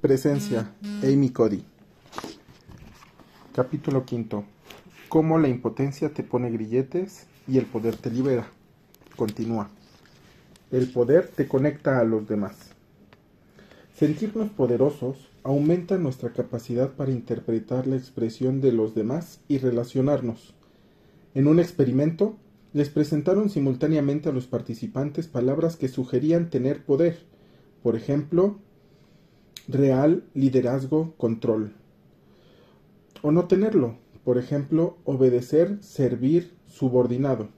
Presencia, Amy Cody. Capítulo quinto. Cómo la impotencia te pone grilletes y el poder te libera. Continúa. El poder te conecta a los demás. Sentirnos poderosos aumenta nuestra capacidad para interpretar la expresión de los demás y relacionarnos. En un experimento, les presentaron simultáneamente a los participantes palabras que sugerían tener poder. Por ejemplo, real, liderazgo, control. O no tenerlo. Por ejemplo, obedecer, servir, subordinado.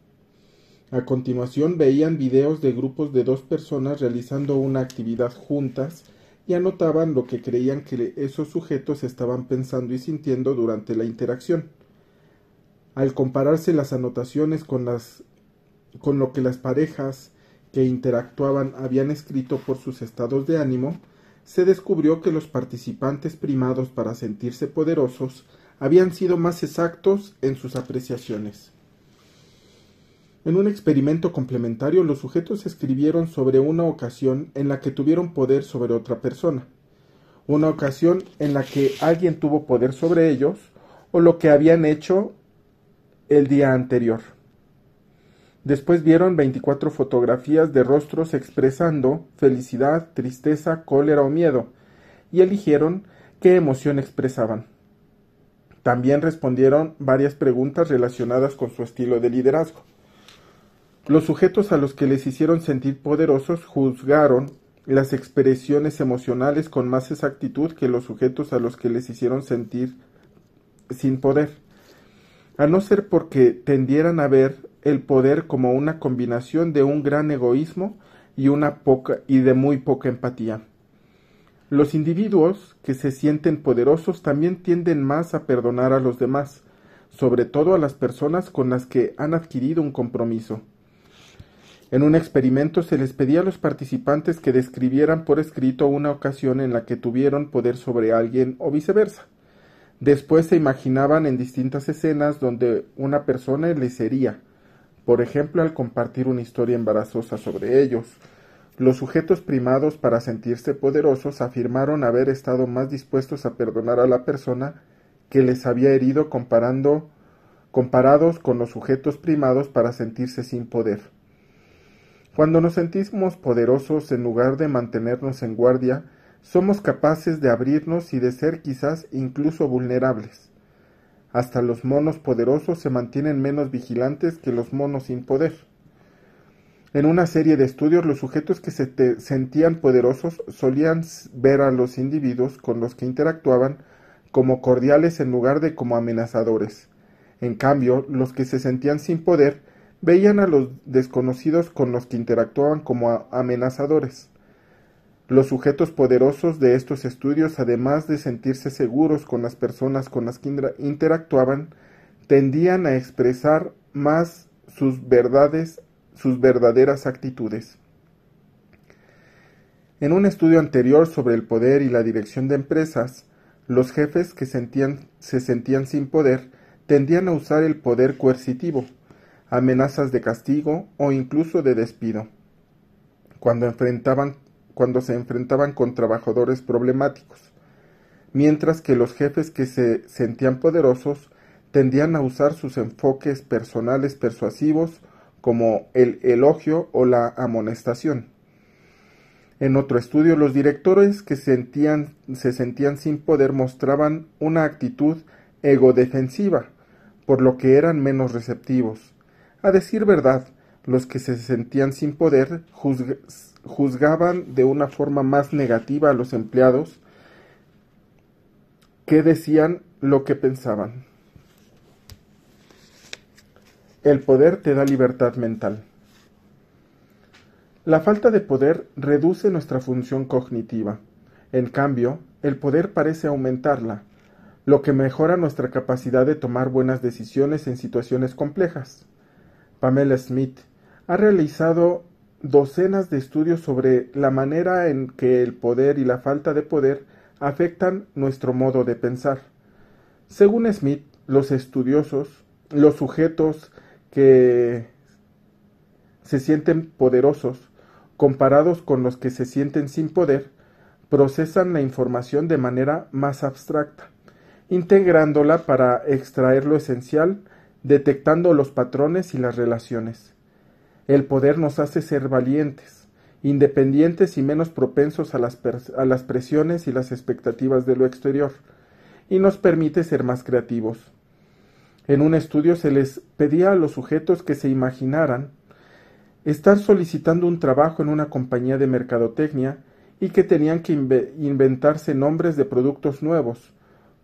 A continuación veían videos de grupos de dos personas realizando una actividad juntas y anotaban lo que creían que esos sujetos estaban pensando y sintiendo durante la interacción. Al compararse las anotaciones con, las, con lo que las parejas que interactuaban habían escrito por sus estados de ánimo, se descubrió que los participantes primados para sentirse poderosos habían sido más exactos en sus apreciaciones. En un experimento complementario, los sujetos escribieron sobre una ocasión en la que tuvieron poder sobre otra persona, una ocasión en la que alguien tuvo poder sobre ellos, o lo que habían hecho el día anterior. Después vieron 24 fotografías de rostros expresando felicidad, tristeza, cólera o miedo, y eligieron qué emoción expresaban. También respondieron varias preguntas relacionadas con su estilo de liderazgo. Los sujetos a los que les hicieron sentir poderosos juzgaron las expresiones emocionales con más exactitud que los sujetos a los que les hicieron sentir sin poder, a no ser porque tendieran a ver el poder como una combinación de un gran egoísmo y una poca y de muy poca empatía. Los individuos que se sienten poderosos también tienden más a perdonar a los demás, sobre todo a las personas con las que han adquirido un compromiso. En un experimento se les pedía a los participantes que describieran por escrito una ocasión en la que tuvieron poder sobre alguien o viceversa. Después se imaginaban en distintas escenas donde una persona les hería, por ejemplo al compartir una historia embarazosa sobre ellos. Los sujetos primados para sentirse poderosos afirmaron haber estado más dispuestos a perdonar a la persona que les había herido comparando comparados con los sujetos primados para sentirse sin poder. Cuando nos sentimos poderosos en lugar de mantenernos en guardia, somos capaces de abrirnos y de ser quizás incluso vulnerables. Hasta los monos poderosos se mantienen menos vigilantes que los monos sin poder. En una serie de estudios, los sujetos que se sentían poderosos solían ver a los individuos con los que interactuaban como cordiales en lugar de como amenazadores. En cambio, los que se sentían sin poder veían a los desconocidos con los que interactuaban como amenazadores. Los sujetos poderosos de estos estudios, además de sentirse seguros con las personas con las que interactuaban, tendían a expresar más sus verdades, sus verdaderas actitudes. En un estudio anterior sobre el poder y la dirección de empresas, los jefes que se sentían sin poder tendían a usar el poder coercitivo, amenazas de castigo o incluso de despido, cuando, enfrentaban, cuando se enfrentaban con trabajadores problemáticos, mientras que los jefes que se sentían poderosos tendían a usar sus enfoques personales persuasivos como el elogio o la amonestación. En otro estudio, los directores que sentían, se sentían sin poder mostraban una actitud egodefensiva, por lo que eran menos receptivos, a decir verdad, los que se sentían sin poder juzgaban de una forma más negativa a los empleados que decían lo que pensaban. El poder te da libertad mental. La falta de poder reduce nuestra función cognitiva. En cambio, el poder parece aumentarla, lo que mejora nuestra capacidad de tomar buenas decisiones en situaciones complejas. Pamela Smith, ha realizado docenas de estudios sobre la manera en que el poder y la falta de poder afectan nuestro modo de pensar. Según Smith, los estudiosos, los sujetos que se sienten poderosos, comparados con los que se sienten sin poder, procesan la información de manera más abstracta, integrándola para extraer lo esencial, detectando los patrones y las relaciones. El poder nos hace ser valientes, independientes y menos propensos a las, presiones y las expectativas de lo exterior, y nos permite ser más creativos. En un estudio se les pedía a los sujetos que se imaginaran estar solicitando un trabajo en una compañía de mercadotecnia y que tenían que inventarse nombres de productos nuevos,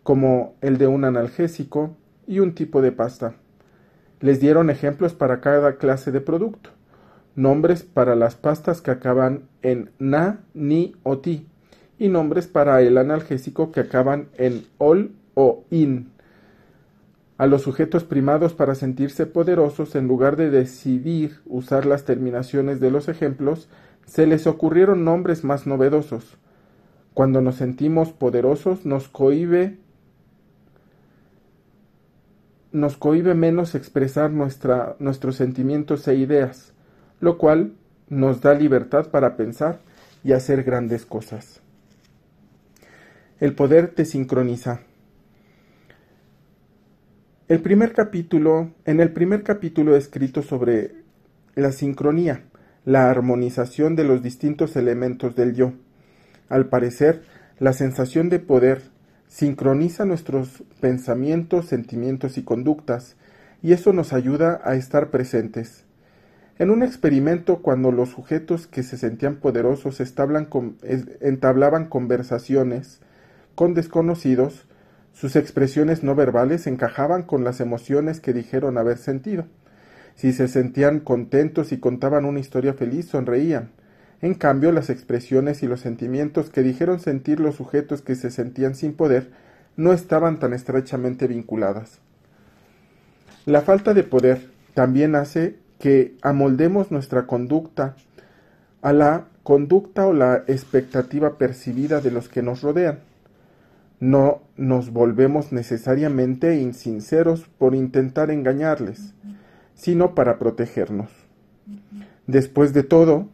como el de un analgésico y un tipo de pasta. Les dieron ejemplos para cada clase de producto, nombres para las pastas que acaban en na, ni o ti, y nombres para el analgésico que acaban en ol o in. A los sujetos primados para sentirse poderosos, en lugar de decidir usar las terminaciones de los ejemplos, se les ocurrieron nombres más novedosos. Cuando nos sentimos poderosos, nos cohibe nos cohibe menos expresar nuestra, nuestros sentimientos e ideas, lo cual nos da libertad para pensar y hacer grandes cosas. El poder te sincroniza. El primer capítulo, en el primer capítulo escrito sobre la sincronía, la armonización de los distintos elementos del yo. Al parecer, la sensación de poder sincroniza nuestros pensamientos, sentimientos y conductas, y eso nos ayuda a estar presentes. En un experimento, cuando los sujetos que se sentían poderosos entablaban conversaciones con desconocidos, sus expresiones no verbales encajaban con las emociones que dijeron haber sentido. Si se sentían contentos y contaban una historia feliz, sonreían. En cambio, las expresiones y los sentimientos que dijeron sentir los sujetos que se sentían sin poder no estaban tan estrechamente vinculadas. La falta de poder también hace que amoldemos nuestra conducta a la conducta o la expectativa percibida de los que nos rodean. No nos volvemos necesariamente insinceros por intentar engañarles, sino para protegernos. Después de todo,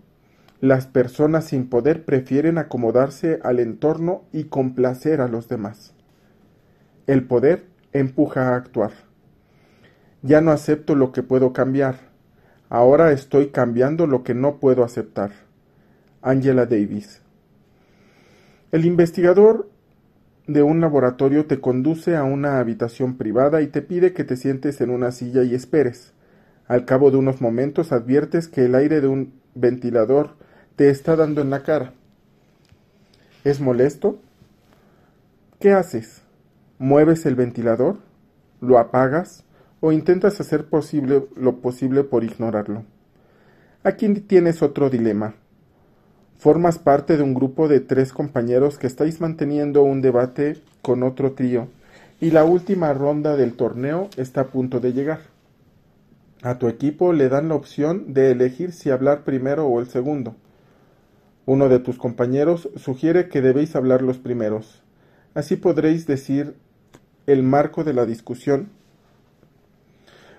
las personas sin poder prefieren acomodarse al entorno y complacer a los demás. El poder empuja a actuar. Ya no acepto lo que puedo cambiar. Ahora estoy cambiando lo que no puedo aceptar. Angela Davis. El investigador de un laboratorio te conduce a una habitación privada y te pide que te sientes en una silla y esperes. Al cabo de unos momentos adviertes que el aire de un ventilador te está dando en la cara. ¿Es molesto? ¿Qué haces? ¿Mueves el ventilador? ¿Lo apagas? ¿O intentas hacer posible lo posible por ignorarlo? Aquí tienes otro dilema. Formas parte de un grupo de tres compañeros que estáis manteniendo un debate con otro trío y la última ronda del torneo está a punto de llegar. A tu equipo le dan la opción de elegir si hablar primero o el segundo. Uno de tus compañeros sugiere que debéis hablar los primeros. Así podréis decir el marco de la discusión.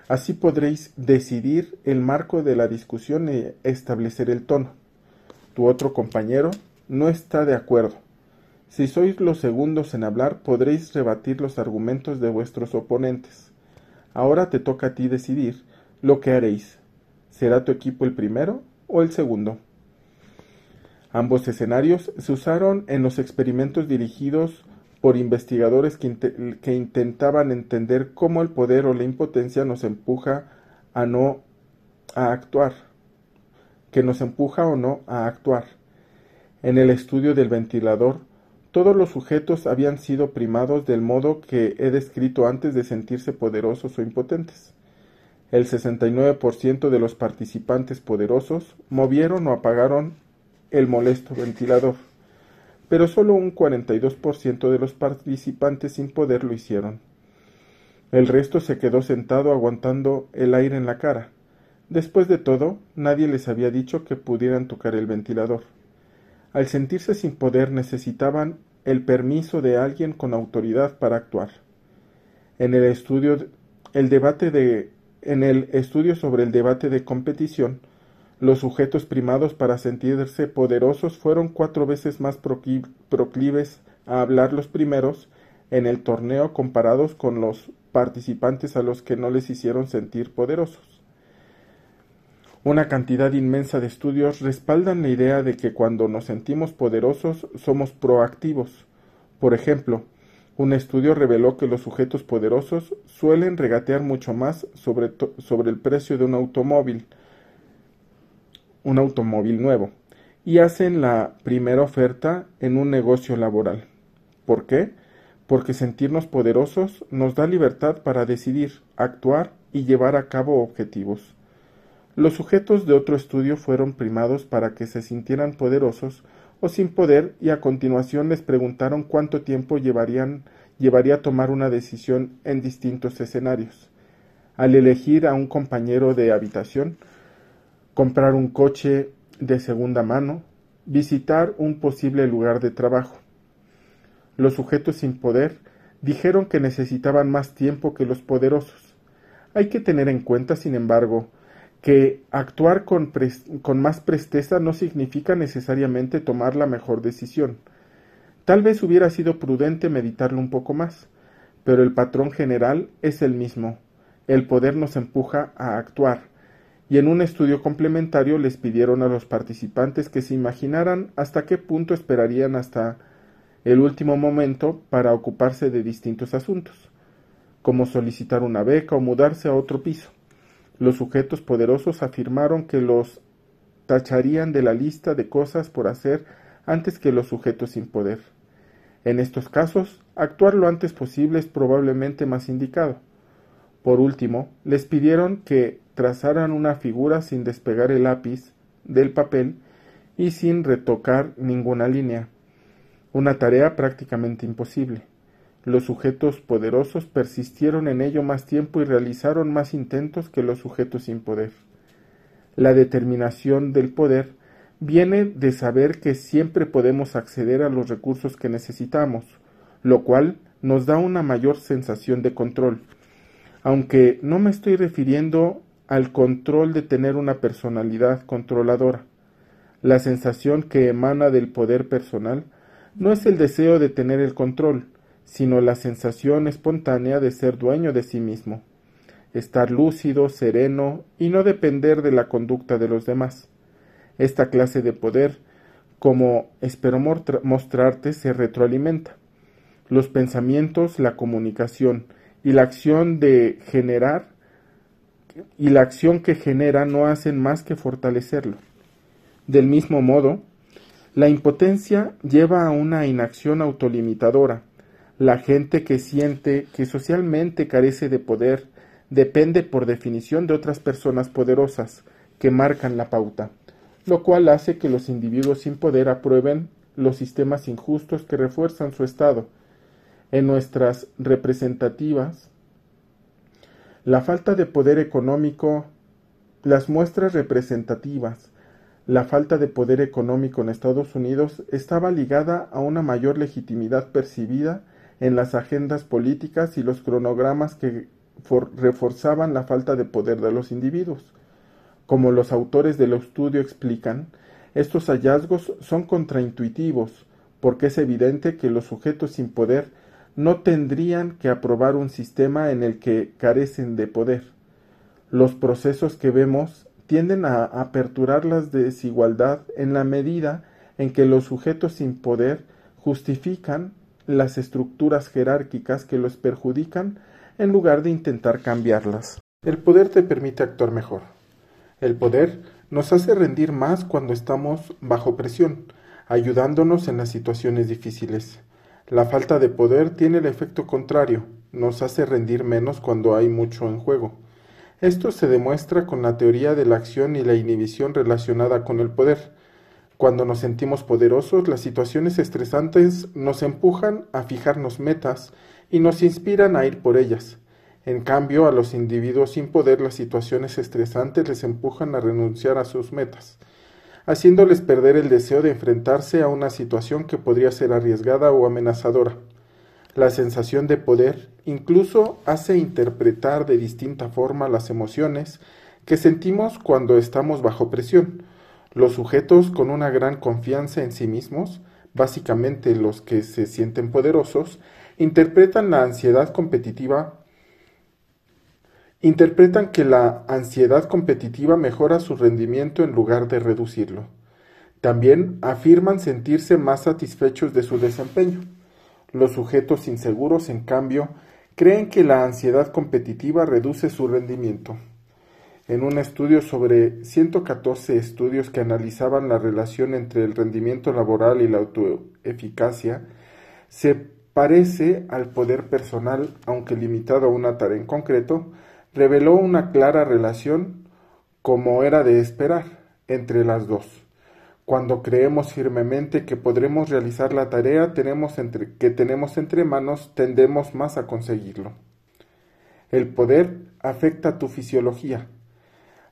Así podréis decidir el marco de la discusión y establecer el tono. Tu otro compañero no está de acuerdo. Si sois los segundos en hablar, podréis rebatir los argumentos de vuestros oponentes. Ahora te toca a ti decidir lo que haréis. ¿Será tu equipo el primero o el segundo? Ambos escenarios se usaron en los experimentos dirigidos por investigadores que, intentaban entender cómo el poder o la impotencia nos empuja a no a actuar, que nos empuja o no a actuar. En el estudio del ventilador, todos los sujetos habían sido primados del modo que he descrito antes de sentirse poderosos o impotentes. El 69% de los participantes poderosos movieron o apagaron el molesto ventilador, pero solo un 42% de los participantes sin poder lo hicieron. El resto se quedó sentado aguantando el aire en la cara. Después de todo, nadie les había dicho que pudieran tocar el ventilador. Al sentirse sin poder necesitaban el permiso de alguien con autoridad para actuar. En el estudio el debate de en el estudio sobre el debate de competición Los sujetos primados para sentirse poderosos fueron cuatro veces más proclives a hablar los primeros en el torneo comparados con los participantes a los que no les hicieron sentir poderosos. Una cantidad inmensa de estudios respaldan la idea de que cuando nos sentimos poderosos somos proactivos. Por ejemplo, un estudio reveló que los sujetos poderosos suelen regatear mucho más sobre, sobre el precio de un automóvil, un automóvil nuevo, y hacen la primera oferta en un negocio laboral. ¿Por qué? Porque sentirnos poderosos nos da libertad para decidir, actuar y llevar a cabo objetivos. Los sujetos de otro estudio fueron primados para que se sintieran poderosos o sin poder y a continuación les preguntaron cuánto tiempo llevarían, llevaría tomar una decisión en distintos escenarios. Al elegir a un compañero de habitación, comprar un coche de segunda mano, visitar un posible lugar de trabajo. Los sujetos sin poder dijeron que necesitaban más tiempo que los poderosos. Hay que tener en cuenta, sin embargo, que actuar con, con, más presteza no significa necesariamente tomar la mejor decisión. Tal vez hubiera sido prudente meditarlo un poco más, pero el patrón general es el mismo. El poder nos empuja a actuar, y en un estudio complementario les pidieron a los participantes que se imaginaran hasta qué punto esperarían hasta el último momento para ocuparse de distintos asuntos, como solicitar una beca o mudarse a otro piso. Los sujetos poderosos afirmaron que los tacharían de la lista de cosas por hacer antes que los sujetos sin poder. En estos casos, actuar lo antes posible es probablemente más indicado. Por último, les pidieron que trazaran una figura sin despegar el lápiz del papel y sin retocar ninguna línea, una tarea prácticamente imposible. Los sujetos poderosos persistieron en ello más tiempo y realizaron más intentos que los sujetos sin poder. La determinación del poder viene de saber que siempre podemos acceder a los recursos que necesitamos, lo cual nos da una mayor sensación de control. Aunque no me estoy refiriendo al control de tener una personalidad controladora. La sensación que emana del poder personal no es el deseo de tener el control, sino la sensación espontánea de ser dueño de sí mismo, estar lúcido, sereno y no depender de la conducta de los demás. Esta clase de poder, como espero mostrarte, se retroalimenta. Los pensamientos, la comunicación y la acción de generar y la acción que genera no hacen más que fortalecerlo. Del mismo modo, la impotencia lleva a una inacción autolimitadora, la gente que siente que socialmente carece de poder depende por definición de otras personas poderosas que marcan la pauta, lo cual hace que los individuos sin poder aprueben los sistemas injustos que refuerzan su estado. En nuestras representativas, la falta de poder económico, las muestras representativas, la falta de poder económico en Estados Unidos estaba ligada a una mayor legitimidad percibida en las agendas políticas y los cronogramas que reforzaban la falta de poder de los individuos. Como los autores del estudio explican, estos hallazgos son contraintuitivos, porque es evidente que los sujetos sin poder no tendrían que aprobar un sistema en el que carecen de poder. Los procesos que vemos tienden a aperturar la desigualdad en la medida en que los sujetos sin poder justifican las estructuras jerárquicas que los perjudican en lugar de intentar cambiarlas. El poder te permite actuar mejor. El poder nos hace rendir más cuando estamos bajo presión, ayudándonos en las situaciones difíciles. La falta de poder tiene el efecto contrario, nos hace rendir menos cuando hay mucho en juego. Esto se demuestra con la teoría de la acción y la inhibición relacionada con el poder. Cuando nos sentimos poderosos, las situaciones estresantes nos empujan a fijarnos metas y nos inspiran a ir por ellas. En cambio, a los individuos sin poder las situaciones estresantes les empujan a renunciar a sus metas, haciéndoles perder el deseo de enfrentarse a una situación que podría ser arriesgada o amenazadora. La sensación de poder incluso hace interpretar de distinta forma las emociones que sentimos cuando estamos bajo presión. Los sujetos con una gran confianza en sí mismos, básicamente los que se sienten poderosos, interpretan la ansiedad competitiva interpretan que la ansiedad competitiva mejora su rendimiento en lugar de reducirlo. También afirman sentirse más satisfechos de su desempeño. Los sujetos inseguros, en cambio, creen que la ansiedad competitiva reduce su rendimiento. En un estudio sobre 114 estudios que analizaban la relación entre el rendimiento laboral y la autoeficacia, se parece al poder personal, aunque limitado a una tarea en concreto, reveló una clara relación, como era de esperar, entre las dos. Cuando creemos firmemente que podremos realizar la tarea tenemos que tenemos entre manos, tendemos más a conseguirlo. El poder afecta tu fisiología.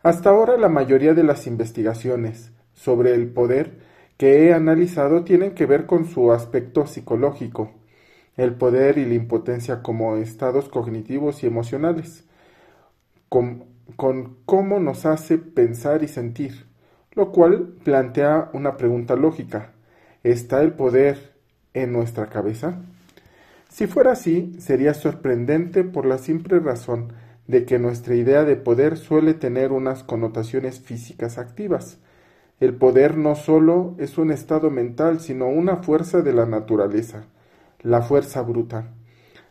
Hasta ahora la mayoría de las investigaciones sobre el poder que he analizado tienen que ver con su aspecto psicológico, el poder y la impotencia como estados cognitivos y emocionales con, cómo nos hace pensar y sentir, lo cual plantea una pregunta lógica. ¿Está el poder en nuestra cabeza? Si fuera así, sería sorprendente por la simple razón de que nuestra idea de poder suele tener unas connotaciones físicas activas. El poder no solo es un estado mental, sino una fuerza de la naturaleza, la fuerza bruta.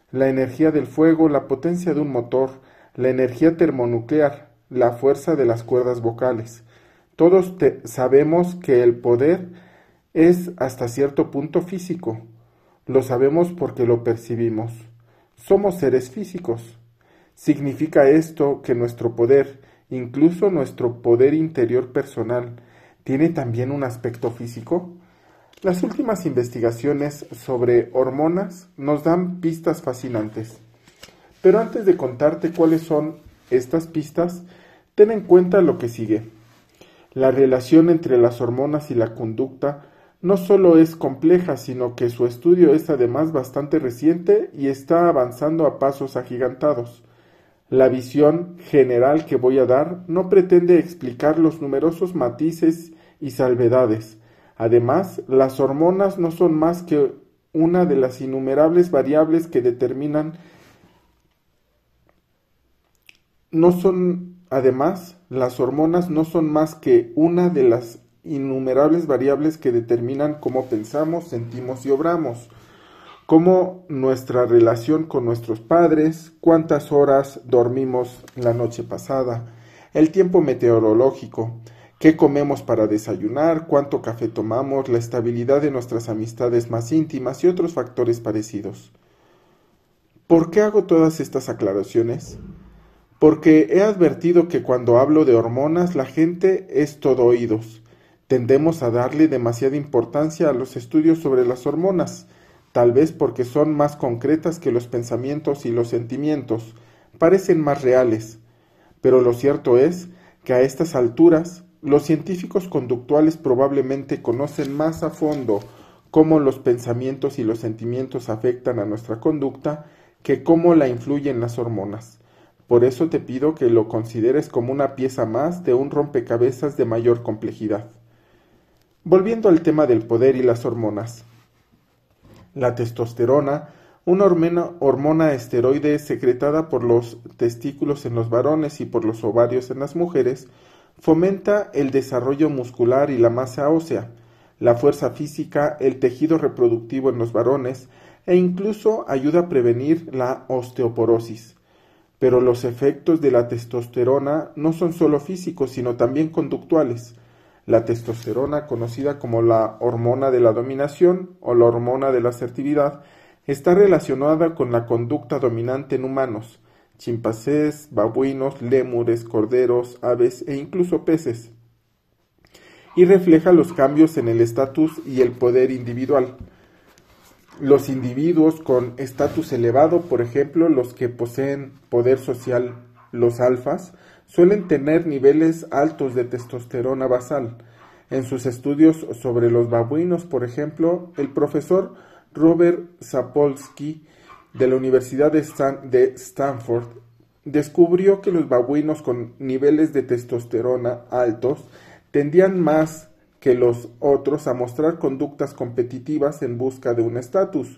La energía del fuego, la potencia de un motor, la energía termonuclear, la fuerza de las cuerdas vocales. Todos sabemos que el poder es hasta cierto punto físico. Lo sabemos porque lo percibimos. Somos seres físicos. ¿Significa esto que nuestro poder, incluso nuestro poder interior personal, tiene también un aspecto físico? Las últimas investigaciones sobre hormonas nos dan pistas fascinantes. Pero antes de contarte cuáles son estas pistas, ten en cuenta lo que sigue. La relación entre las hormonas y la conducta no solo es compleja, sino que su estudio es además bastante reciente y está avanzando a pasos agigantados. La visión general que voy a dar no pretende explicar los numerosos matices y salvedades. Además, las hormonas no son más que una de las innumerables variables que determinan no son, además, las hormonas no son más que una de las innumerables variables que determinan cómo pensamos, sentimos y obramos, como nuestra relación con nuestros padres, cuántas horas dormimos la noche pasada, el tiempo meteorológico, qué comemos para desayunar, cuánto café tomamos, la estabilidad de nuestras amistades más íntimas y otros factores parecidos. ¿Por qué hago todas estas aclaraciones? Porque he advertido que cuando hablo de hormonas la gente es todo oídos. Tendemos a darle demasiada importancia a los estudios sobre las hormonas, tal vez porque son más concretas que los pensamientos y los sentimientos, parecen más reales. Pero lo cierto es que a estas alturas los científicos conductuales probablemente conocen más a fondo cómo los pensamientos y los sentimientos afectan a nuestra conducta que cómo la influyen las hormonas. Por eso te pido que lo consideres como una pieza más de un rompecabezas de mayor complejidad. Volviendo al tema del poder y las hormonas. La testosterona, una hormona, esteroide secretada por los testículos en los varones y por los ovarios en las mujeres, fomenta el desarrollo muscular y la masa ósea, la fuerza física, el tejido reproductivo en los varones e incluso ayuda a prevenir la osteoporosis. Pero los efectos de la testosterona no son solo físicos, sino también conductuales. La testosterona, conocida como la hormona de la dominación o la hormona de la asertividad, está relacionada con la conducta dominante en humanos, chimpancés, babuinos, lémures, corderos, aves e incluso peces, y refleja los cambios en el estatus y el poder individual. Los individuos con estatus elevado, por ejemplo, los que poseen poder social, los alfas, suelen tener niveles altos de testosterona basal. En sus estudios sobre los babuinos, por ejemplo, el profesor Robert Sapolsky de la Universidad de, Stanford descubrió que los babuinos con niveles de testosterona altos tendían más que los otros a mostrar conductas competitivas en busca de un estatus,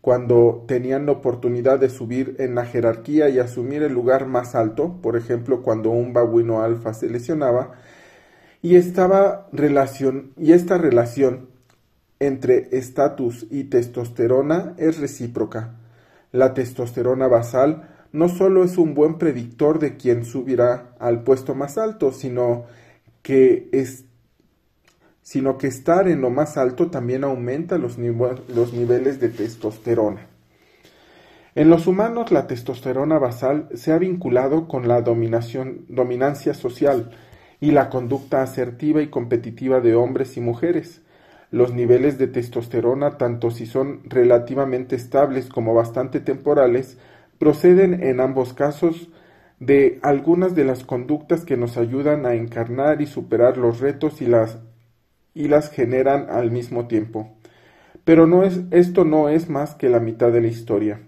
cuando tenían la oportunidad de subir en la jerarquía y asumir el lugar más alto, por ejemplo, cuando un babuino alfa se lesionaba, y, estaba relación, y esta relación entre estatus y testosterona es recíproca. La testosterona basal no solo es un buen predictor de quién subirá al puesto más alto, sino que, es, sino que estar en lo más alto también aumenta los, niveles de testosterona. En los humanos la testosterona basal se ha vinculado con la dominación, dominancia social y la conducta asertiva y competitiva de hombres y mujeres. Los niveles de testosterona, tanto si son relativamente estables como bastante temporales, proceden en ambos casos de algunas de las conductas que nos ayudan a encarnar y superar los retos y las, y las generan al mismo tiempo. Pero no es, esto no es más que la mitad de la historia.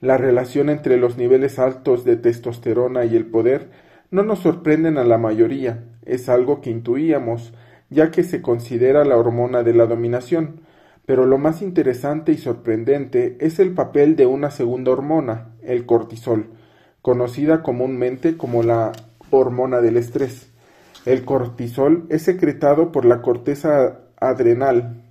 La relación entre los niveles altos de testosterona y el poder no nos sorprenden a la mayoría, es algo que intuíamos, ya que se considera la hormona de la dominación, pero lo más interesante y sorprendente es el papel de una segunda hormona, el cortisol, conocida comúnmente como la hormona del estrés. El cortisol es secretado por la corteza adrenal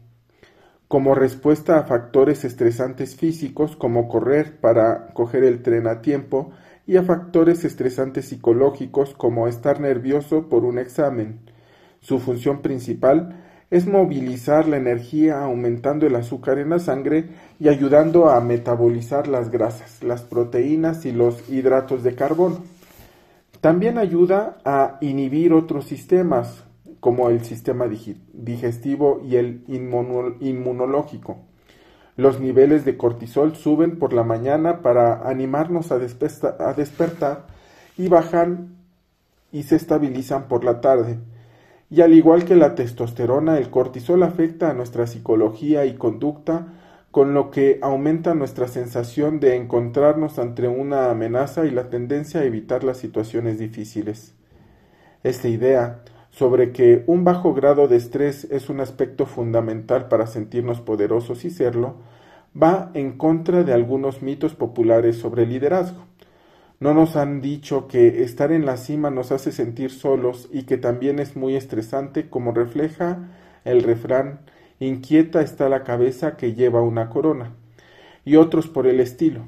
como respuesta a factores estresantes físicos como correr para coger el tren a tiempo y a factores estresantes psicológicos como estar nervioso por un examen. Su función principal es movilizar la energía aumentando el azúcar en la sangre y ayudando a metabolizar las grasas, las proteínas y los hidratos de carbono. También ayuda a inhibir otros sistemas como el sistema digestivo y el inmunológico. Los niveles de cortisol suben por la mañana para animarnos a, despertar y bajan y se estabilizan por la tarde y al igual que la testosterona, el cortisol afecta a nuestra psicología y conducta, con lo que aumenta nuestra sensación de encontrarnos ante una amenaza y la tendencia a evitar las situaciones difíciles. Esta idea sobre que un bajo grado de estrés es un aspecto fundamental para sentirnos poderosos y serlo, va en contra de algunos mitos populares sobre liderazgo. No nos han dicho que estar en la cima nos hace sentir solos y que también es muy estresante como refleja el refrán inquieta está la cabeza que lleva una corona y otros por el estilo.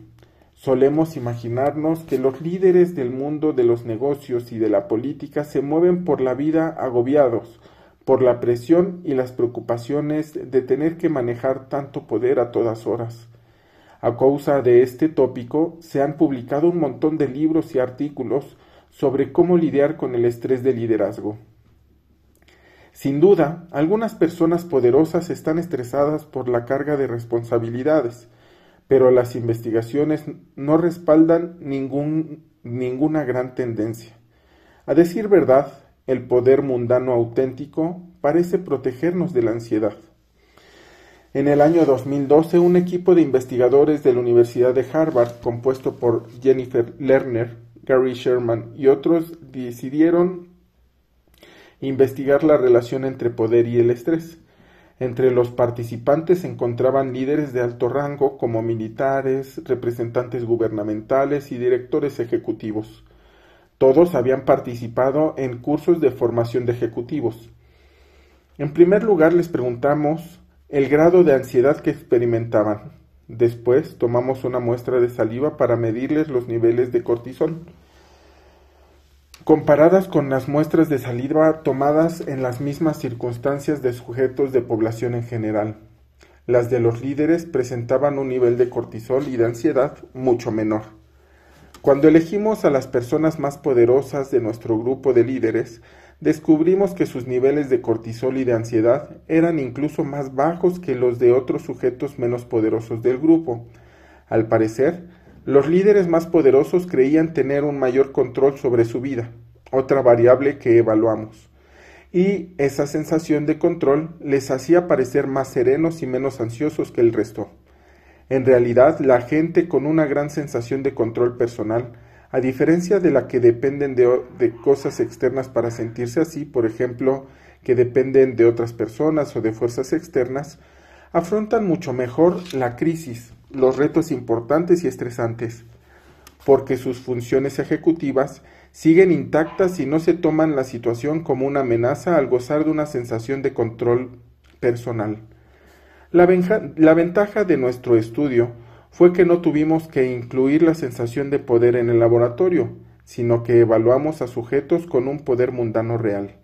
Solemos imaginarnos que los líderes del mundo de los negocios y de la política se mueven por la vida agobiados por la presión y las preocupaciones de tener que manejar tanto poder a todas horas. A causa de este tópico, se han publicado un montón de libros y artículos sobre cómo lidiar con el estrés de liderazgo. Sin duda, algunas personas poderosas están estresadas por la carga de responsabilidades, pero las investigaciones no respaldan ningún, ninguna gran tendencia. A decir verdad, el poder mundano auténtico parece protegernos de la ansiedad. En el año 2012, un equipo de investigadores de la Universidad de Harvard, compuesto por Jennifer Lerner, Gary Sherman y otros, decidieron investigar la relación entre poder y el estrés. Entre los participantes se encontraban líderes de alto rango como militares, representantes gubernamentales y directores ejecutivos. Todos habían participado en cursos de formación de ejecutivos. En primer lugar les preguntamos el grado de ansiedad que experimentaban. Después tomamos una muestra de saliva para medirles los niveles de cortisol. Comparadas con las muestras de saliva tomadas en las mismas circunstancias de sujetos de población en general, las de los líderes presentaban un nivel de cortisol y de ansiedad mucho menor. Cuando elegimos a las personas más poderosas de nuestro grupo de líderes, descubrimos que sus niveles de cortisol y de ansiedad eran incluso más bajos que los de otros sujetos menos poderosos del grupo. Al parecer, los líderes más poderosos creían tener un mayor control sobre su vida, otra variable que evaluamos. Y esa sensación de control les hacía parecer más serenos y menos ansiosos que el resto. En realidad, la gente con una gran sensación de control personal A diferencia de la que dependen de, cosas externas para sentirse así, por ejemplo, que dependen de otras personas o de fuerzas externas, afrontan mucho mejor la crisis, los retos importantes y estresantes, porque sus funciones ejecutivas siguen intactas y no se toman la situación como una amenaza al gozar de una sensación de control personal. La, la ventaja de nuestro estudio fue que no tuvimos que incluir la sensación de poder en el laboratorio, sino que evaluamos a sujetos con un poder mundano real.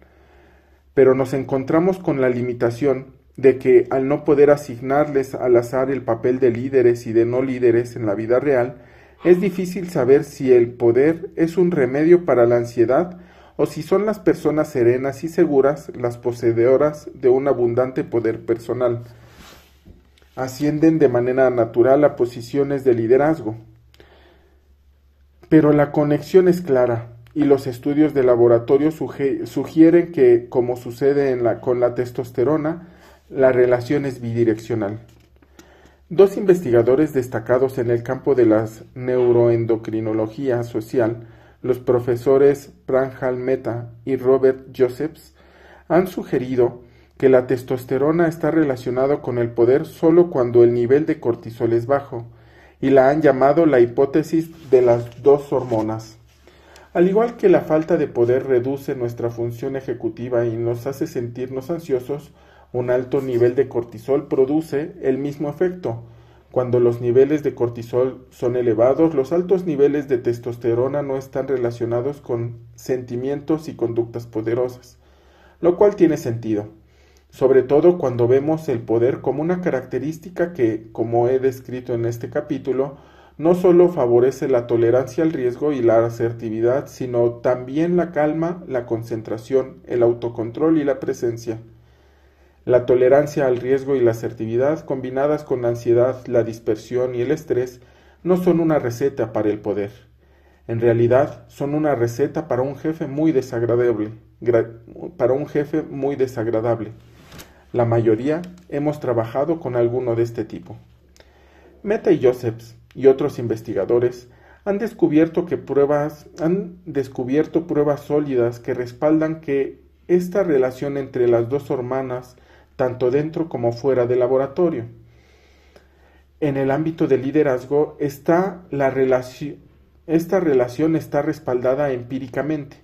Pero nos encontramos con la limitación de que al no poder asignarles al azar el papel de líderes y de no líderes en la vida real, es difícil saber si el poder es un remedio para la ansiedad o si son las personas serenas y seguras las poseedoras de un abundante poder personal. Ascienden de manera natural a posiciones de liderazgo. Pero la conexión es clara y los estudios de laboratorio sugieren que, como sucede con la testosterona, la relación es bidireccional. Dos investigadores destacados en el campo de la neuroendocrinología social, los profesores Pranjal Mehta y Robert Josephs, han sugerido que la testosterona está relacionada con el poder solo cuando el nivel de cortisol es bajo, y la han llamado la hipótesis de las dos hormonas. Al igual que la falta de poder reduce nuestra función ejecutiva y nos hace sentirnos ansiosos, un alto nivel de cortisol produce el mismo efecto. Cuando los niveles de cortisol son elevados, los altos niveles de testosterona no están relacionados con sentimientos y conductas poderosas, lo cual tiene sentido, sobre todo cuando vemos el poder como una característica que, como he descrito en este capítulo, no solo favorece la tolerancia al riesgo y la asertividad, sino también la calma, la concentración, el autocontrol y la presencia. La tolerancia al riesgo y la asertividad, combinadas con la ansiedad, la dispersión y el estrés, no son una receta para el poder. En realidad, son una receta para un jefe muy desagradable, para un jefe muy desagradable. La mayoría hemos trabajado con alguno de este tipo. Meta y Josephs y otros investigadores han descubierto que pruebas han descubierto pruebas sólidas que respaldan que esta relación entre las dos hermanas tanto dentro como fuera del laboratorio. En el ámbito del liderazgo está la relación, esta relación está respaldada empíricamente.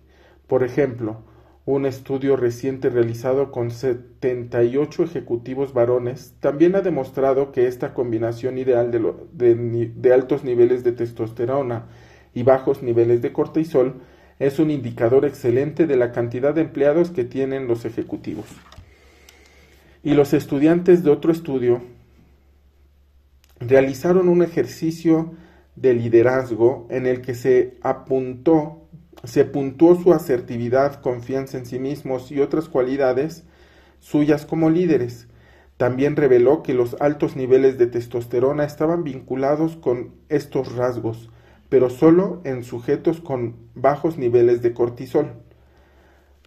Por ejemplo, un estudio reciente realizado con 78 ejecutivos varones también ha demostrado que esta combinación ideal de, de altos niveles de testosterona y bajos niveles de cortisol es un indicador excelente de la cantidad de empleados que tienen los ejecutivos y los estudiantes de otro estudio realizaron un ejercicio de liderazgo en el que se apuntó, se puntuó su asertividad, confianza en sí mismos y otras cualidades suyas como líderes. También reveló que los altos niveles de testosterona estaban vinculados con estos rasgos, pero solo en sujetos con bajos niveles de cortisol.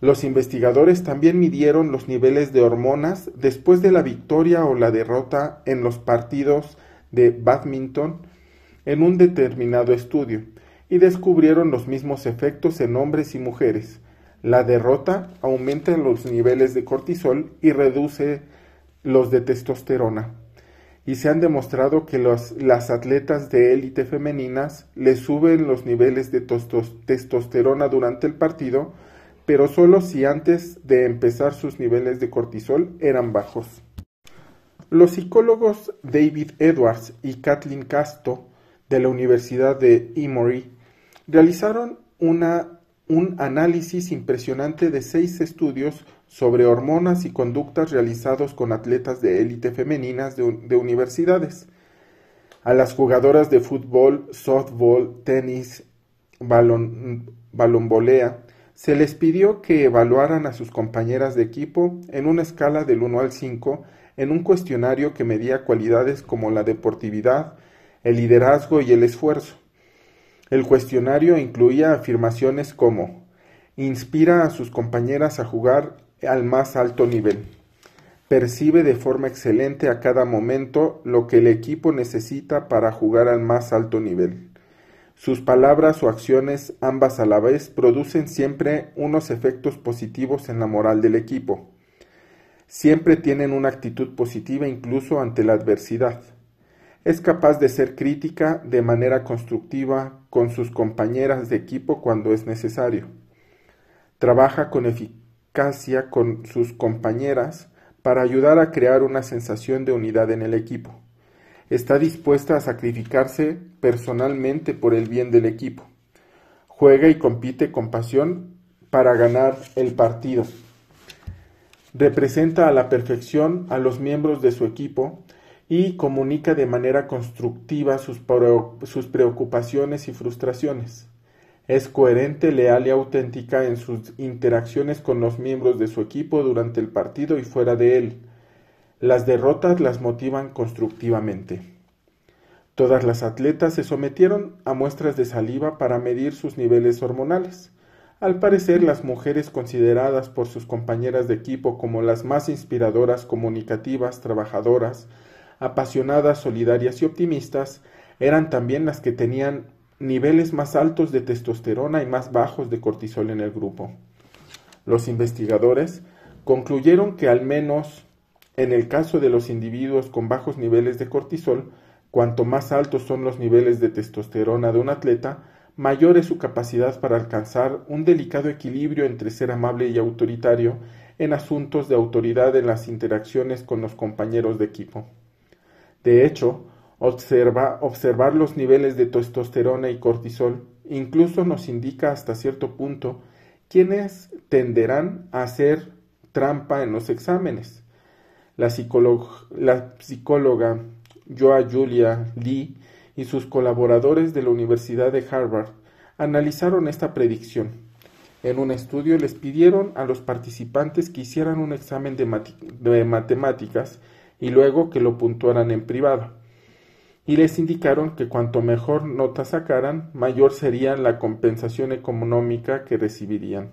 Los investigadores también midieron los niveles de hormonas después de la victoria o la derrota en los partidos de badminton en un determinado estudio y descubrieron los mismos efectos en hombres y mujeres. La derrota aumenta los niveles de cortisol y reduce los de testosterona. Y se han demostrado que las atletas de élite femeninas le suben los niveles de testosterona durante el partido pero solo si antes de empezar sus niveles de cortisol eran bajos. Los psicólogos David Edwards y Kathleen Casto de la Universidad de Emory realizaron una, un análisis impresionante de seis estudios sobre hormonas y conductas realizados con atletas de élite femeninas de, de universidades. A las jugadoras de fútbol, softball, tenis, balon, balonvolea, se les pidió que evaluaran a sus compañeras de equipo en una escala del 1 al 5 en un cuestionario que medía cualidades como la deportividad, el liderazgo y el esfuerzo. El cuestionario incluía afirmaciones como inspira a sus compañeras a jugar al más alto nivel, percibe de forma excelente a cada momento lo que el equipo necesita para jugar al más alto nivel, Sus palabras o acciones, ambas a la vez, producen siempre unos efectos positivos en la moral del equipo. Siempre tienen una actitud positiva incluso ante la adversidad. Es capaz de ser crítica de manera constructiva con sus compañeras de equipo cuando es necesario. Trabaja con eficacia con sus compañeras para ayudar a crear una sensación de unidad en el equipo. Está dispuesta a sacrificarse personalmente por el bien del equipo. Juega y compite con pasión para ganar el partido. Representa a la perfección a los miembros de su equipo y comunica de manera constructiva sus, preocupaciones y frustraciones. Es coherente, leal y auténtica en sus interacciones con los miembros de su equipo durante el partido y fuera de él. Las derrotas las motivan constructivamente. Todas las atletas se sometieron a muestras de saliva para medir sus niveles hormonales. Al parecer, las mujeres consideradas por sus compañeras de equipo como las más inspiradoras, comunicativas, trabajadoras, apasionadas, solidarias y optimistas, eran también las que tenían niveles más altos de testosterona y más bajos de cortisol en el grupo. Los investigadores concluyeron que al menos en el caso de los individuos con bajos niveles de cortisol, cuanto más altos son los niveles de testosterona de un atleta, mayor es su capacidad para alcanzar un delicado equilibrio entre ser amable y autoritario en asuntos de autoridad en las interacciones con los compañeros de equipo. De hecho, Observa, observar los niveles de testosterona y cortisol incluso nos indica hasta cierto punto quiénes tenderán a hacer trampa en los exámenes. La, psicóloga Joa Julia Lee y sus colaboradores de la Universidad de Harvard analizaron esta predicción. En un estudio les pidieron a los participantes que hicieran un examen de, de matemáticas y luego que lo puntuaran en privado y les indicaron que cuanto mejor nota sacaran, mayor sería la compensación económica que recibirían.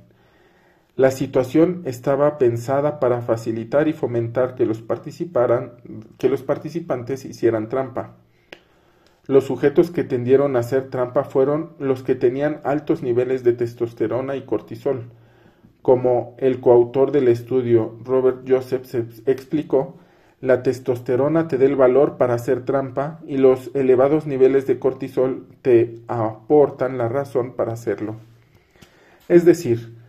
La situación estaba pensada para facilitar y fomentar que los, participaran, que los participantes hicieran trampa. Los sujetos que tendieron a hacer trampa fueron los que tenían altos niveles de testosterona y cortisol. Como el coautor del estudio Robert Joseph explicó, la testosterona te da el valor para hacer trampa y los elevados niveles de cortisol te aportan la razón para hacerlo. Es decir,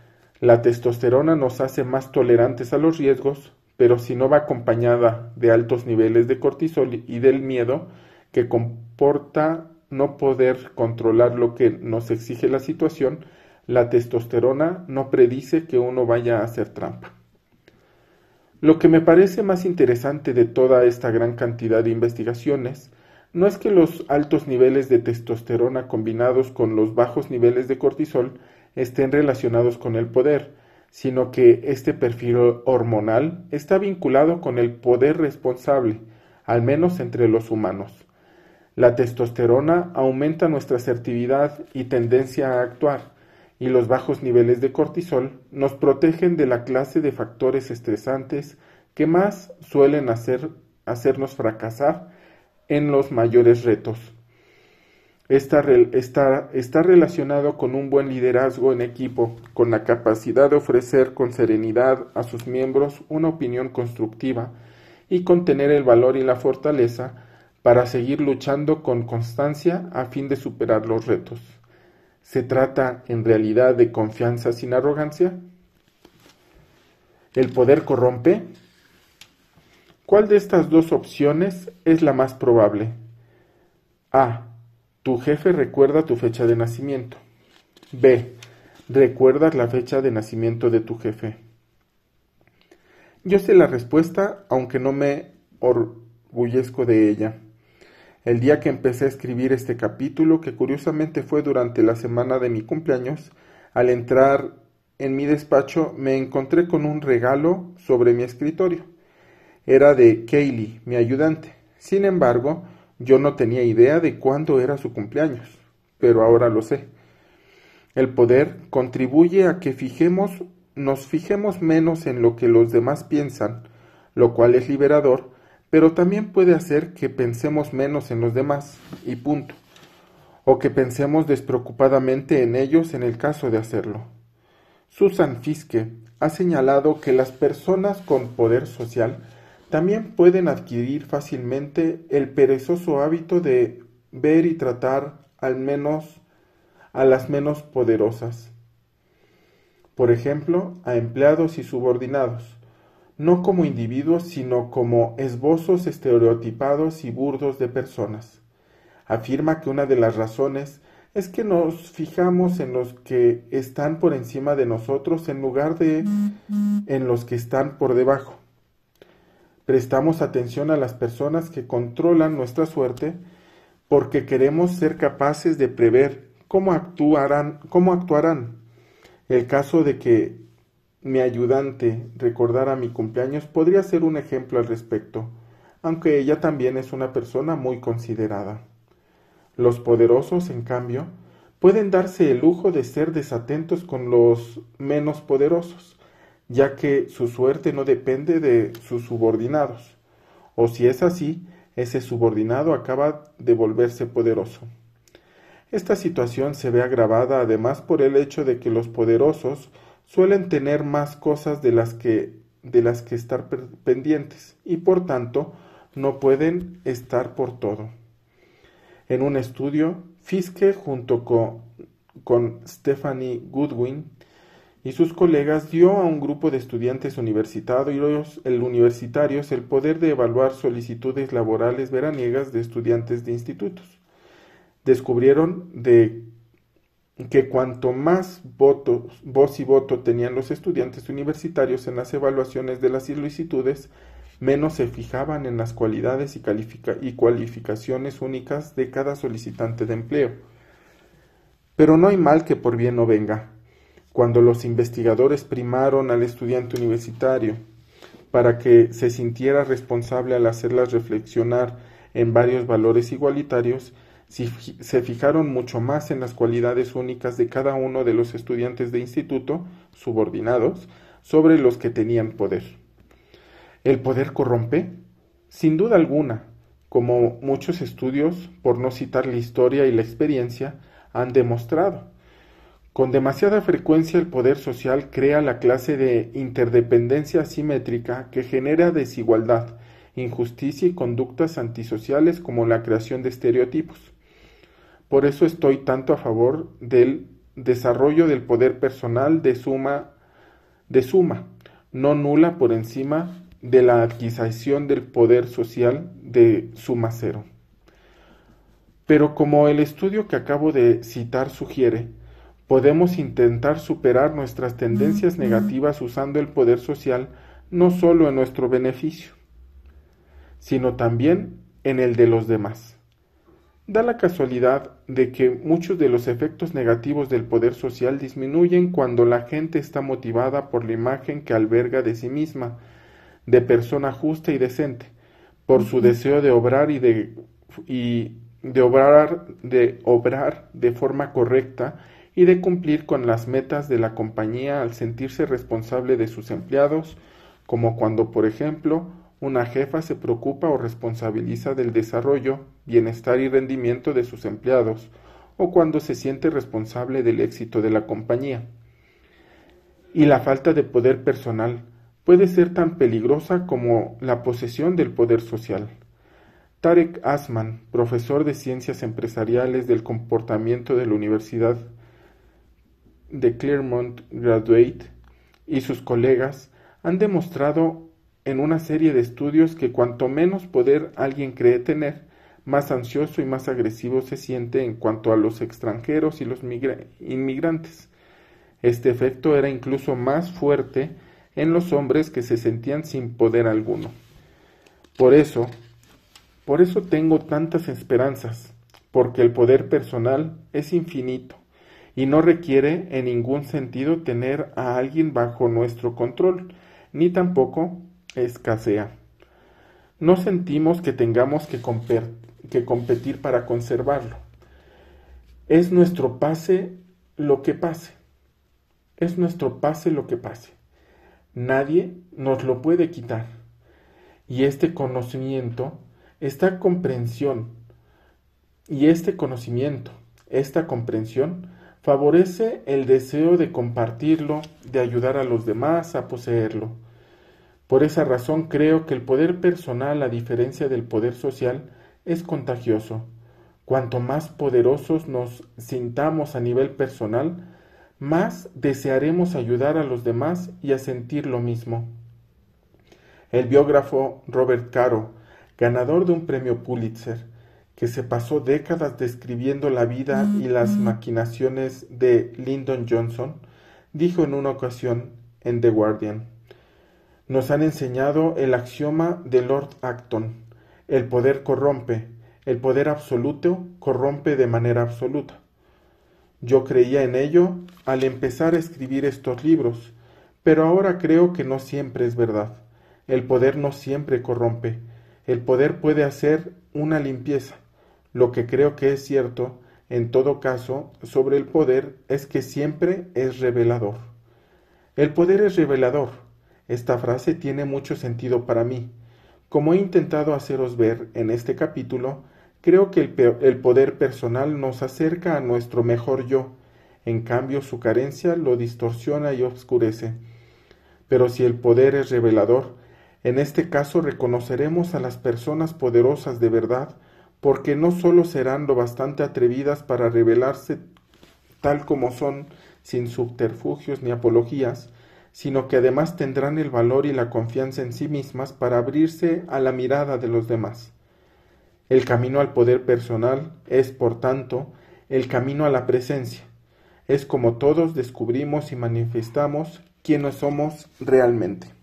la testosterona nos hace más tolerantes a los riesgos, pero si no va acompañada de altos niveles de cortisol y del miedo que comporta no poder controlar lo que nos exige la situación, la testosterona no predice que uno vaya a hacer trampa. Lo que me parece más interesante de toda esta gran cantidad de investigaciones no es que los altos niveles de testosterona combinados con los bajos niveles de cortisol estén relacionados con el poder, sino que este perfil hormonal está vinculado con el poder responsable, al menos entre los humanos. La testosterona aumenta nuestra asertividad y tendencia a actuar, y los bajos niveles de cortisol nos protegen de la clase de factores estresantes que más suelen hacer, hacernos fracasar en los mayores retos. Está, está, está relacionado con un buen liderazgo en equipo, con la capacidad de ofrecer con serenidad a sus miembros una opinión constructiva y con tener el valor y la fortaleza para seguir luchando con constancia a fin de superar los retos. ¿Se trata en realidad de confianza sin arrogancia? ¿El poder corrompe? ¿Cuál de estas dos opciones es la más probable? A. Tu jefe recuerda tu fecha de nacimiento. B. ¿Recuerdas la fecha de nacimiento de tu jefe? Yo sé la respuesta, aunque no me orgullezco de ella. El día que empecé a escribir este capítulo, que curiosamente fue durante la semana de mi cumpleaños, al entrar en mi despacho me encontré con un regalo sobre mi escritorio. Era de Kaylee, mi ayudante. Sin embargo, yo no tenía idea de cuándo era su cumpleaños, pero ahora lo sé. El poder contribuye a que fijemos, nos fijemos menos en lo que los demás piensan, lo cual es liberador, pero también puede hacer que pensemos menos en los demás, y punto. o que pensemos despreocupadamente en ellos en el caso de hacerlo. Susan Fiske ha señalado que las personas con poder social también pueden adquirir fácilmente el perezoso hábito de ver y tratar al menos a las menos poderosas. Por ejemplo, a empleados y subordinados, no como individuos, sino como esbozos estereotipados y burdos de personas. Afirma que una de las razones es que nos fijamos en los que están por encima de nosotros en lugar de en los que están por debajo. Prestamos atención a las personas que controlan nuestra suerte porque queremos ser capaces de prever cómo actuarán, cómo actuarán. El caso de que mi ayudante recordara mi cumpleaños podría ser un ejemplo al respecto, aunque ella también es una persona muy considerada. Los poderosos, en cambio, pueden darse el lujo de ser desatentos con los menos poderosos, ya que su suerte no depende de sus subordinados, o si es así, ese subordinado acaba de volverse poderoso. Esta situación se ve agravada además por el hecho de que los poderosos suelen tener más cosas de las que de las que estar pendientes y por tanto no pueden estar por todo. En un estudio, Fiske junto con, con Stephanie Goodwin y sus colegas dio a un grupo de estudiantes universitarios el, universitarios el poder de evaluar solicitudes laborales veraniegas de estudiantes de institutos. Descubrieron de que cuanto más voz y voto tenían los estudiantes universitarios en las evaluaciones de las solicitudes, menos se fijaban en las cualidades y, y cualificaciones únicas de cada solicitante de empleo. Pero no hay mal que por bien no venga. Cuando los investigadores primaron al estudiante universitario para que se sintiera responsable al hacerlas reflexionar en varios valores igualitarios, se fijaron mucho más en las cualidades únicas de cada uno de los estudiantes de instituto, subordinados, sobre los que tenían poder. ¿El poder corrompe? Sin duda alguna, como muchos estudios, por no citar la historia y la experiencia, han demostrado. Con demasiada frecuencia el poder social crea la clase de interdependencia asimétrica que genera desigualdad, injusticia y conductas antisociales como la creación de estereotipos. Por eso estoy tanto a favor del desarrollo del poder personal de suma, de suma, no nula por encima de la adquisición del poder social de suma cero. Pero como el estudio que acabo de citar sugiere, podemos intentar superar nuestras tendencias negativas usando el poder social no solo en nuestro beneficio, sino también en el de los demás. Da la casualidad de que muchos de los efectos negativos del poder social disminuyen cuando la gente está motivada por la imagen que alberga de sí misma, de persona justa y decente, por su deseo de obrar y de, y de obrar, de obrar de forma correcta y de cumplir con las metas de la compañía al sentirse responsable de sus empleados, como cuando, por ejemplo, una jefa se preocupa o responsabiliza del desarrollo, bienestar y rendimiento de sus empleados, o cuando se siente responsable del éxito de la compañía. Y la falta de poder personal, puede ser tan peligrosa como la posesión del poder social. Tarek Asman, profesor de Ciencias Empresariales del Comportamiento de la Universidad de Claremont Graduate, y sus colegas han demostrado en una serie de estudios que cuanto menos poder alguien cree tener, más ansioso y más agresivo se siente en cuanto a los extranjeros y los inmigrantes. Este efecto era incluso más fuerte en los hombres que se sentían sin poder alguno. Por eso, por eso tengo tantas esperanzas, porque el poder personal es infinito y no requiere en ningún sentido tener a alguien bajo nuestro control, ni tampoco escasea. No sentimos que tengamos que, que competir para conservarlo. Es nuestro pase lo que pase. Es nuestro pase lo que pase. Nadie nos lo puede quitar. Y este conocimiento, esta comprensión y este conocimiento esta comprensión favorece el deseo de compartirlo, de ayudar a los demás a poseerlo. Por esa razón creo que el poder personal, a diferencia del poder social, es contagioso. Cuanto más poderosos nos sintamos a nivel personal, más desearemos ayudar a los demás y a sentir lo mismo. El biógrafo Robert Caro, ganador de un premio Pulitzer, que se pasó décadas describiendo la vida y las maquinaciones de Lyndon Johnson, dijo en una ocasión en The Guardian, nos han enseñado el axioma de Lord Acton, el poder corrompe, el poder absoluto corrompe de manera absoluta. Yo creía en ello al empezar a escribir estos libros, pero ahora creo que no siempre es verdad. El poder no siempre corrompe, el poder puede hacer una limpieza. Lo que creo que es cierto, en todo caso, sobre el poder es que siempre es revelador. El poder es revelador. Esta frase tiene mucho sentido para mí. Como he intentado haceros ver en este capítulo, creo que el, poder personal nos acerca a nuestro mejor yo, en cambio su carencia lo distorsiona y obscurece. Pero si el poder es revelador, en este caso reconoceremos a las personas poderosas de verdad porque no sólo serán lo bastante atrevidas para revelarse tal como son, sin subterfugios ni apologías, sino que además tendrán el valor y la confianza en sí mismas para abrirse a la mirada de los demás. El camino al poder personal es, por tanto, el camino a la presencia. Es como todos descubrimos y manifestamos quiénes somos realmente.